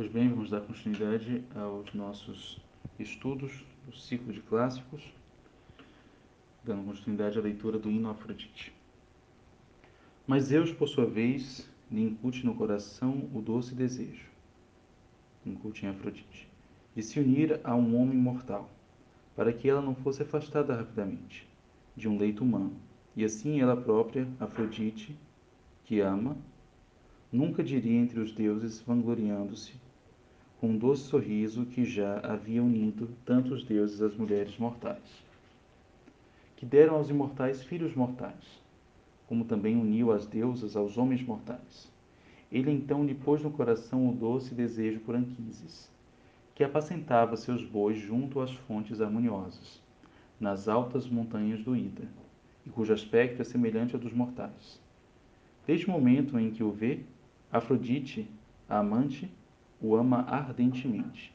Pois bem, vamos dar continuidade aos nossos estudos do ciclo de clássicos, dando continuidade à leitura do hino Afrodite. Mas Deus, por sua vez, lhe incute no coração o doce desejo, incute em Afrodite, de se unir a um homem mortal, para que ela não fosse afastada rapidamente de um leito humano, e assim ela própria, Afrodite, que ama, nunca diria entre os deuses, vangloriando-se, com um doce sorriso que já havia unido tanto os deuses às mulheres mortais, que deram aos imortais filhos mortais, como também uniu as deusas aos homens mortais. Ele então lhe pôs no coração o doce desejo por Anquises, que apacentava seus bois junto às fontes harmoniosas, nas altas montanhas do Ida, e cujo aspecto é semelhante ao dos mortais. Desde o momento em que o vê, Afrodite, a amante, o ama ardentemente.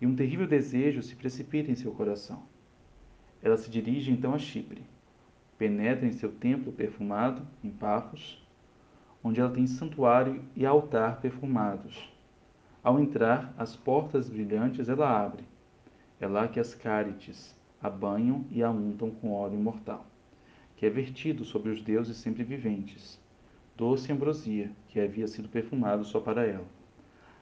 E um terrível desejo se precipita em seu coração. Ela se dirige então a Chipre, penetra em seu templo perfumado, em Pafos, onde ela tem santuário e altar perfumados. Ao entrar, as portas brilhantes ela abre. É lá que as cárites a banham e a untam com óleo imortal, que é vertido sobre os deuses sempre viventes doce ambrosia, que havia sido perfumado só para ela.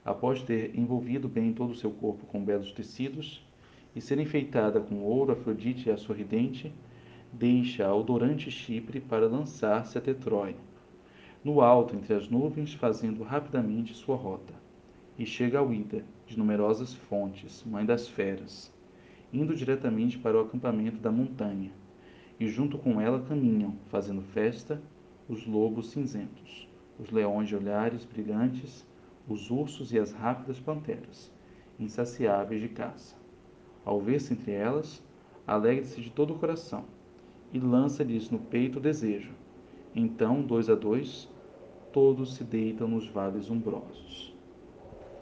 Após ter envolvido bem todo o seu corpo com belos tecidos e ser enfeitada com ouro, Afrodite a sorridente deixa a odorante Chipre para lançar-se até Troia, no alto entre as nuvens, fazendo rapidamente sua rota, e chega ao Ida, de numerosas fontes, mãe das feras, indo diretamente para o acampamento da montanha, e junto com ela caminham, fazendo festa os lobos cinzentos, os leões de olhares brilhantes, os ursos e as rápidas panteras, insaciáveis de caça. Ao ver-se entre elas, alegra-se de todo o coração e lança-lhes no peito o desejo. Então, dois a dois, todos se deitam nos vales umbrosos.